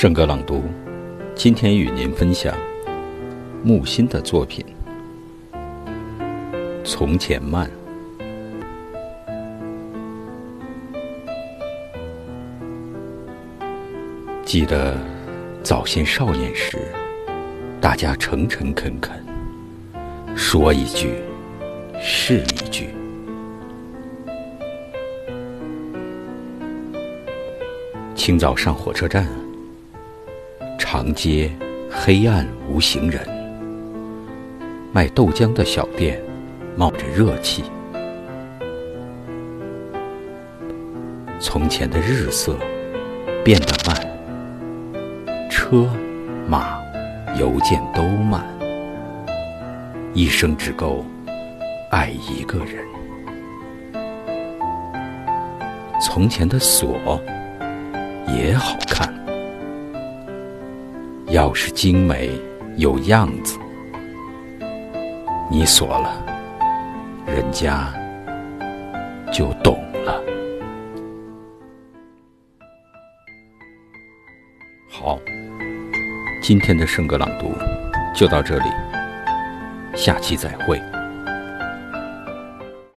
圣歌朗读，今天与您分享木心的作品《从前慢》。记得早先少年时，大家诚诚恳恳，说一句是一句。清早上火车站，长街黑暗无行人，卖豆浆的小店冒着热气。从前的日色变得慢，车马邮件都慢，一生只够爱一个人。从前的锁。也好看，要是精美有样子，你锁了，人家就懂了。好，今天的圣格朗读就到这里，下期再会。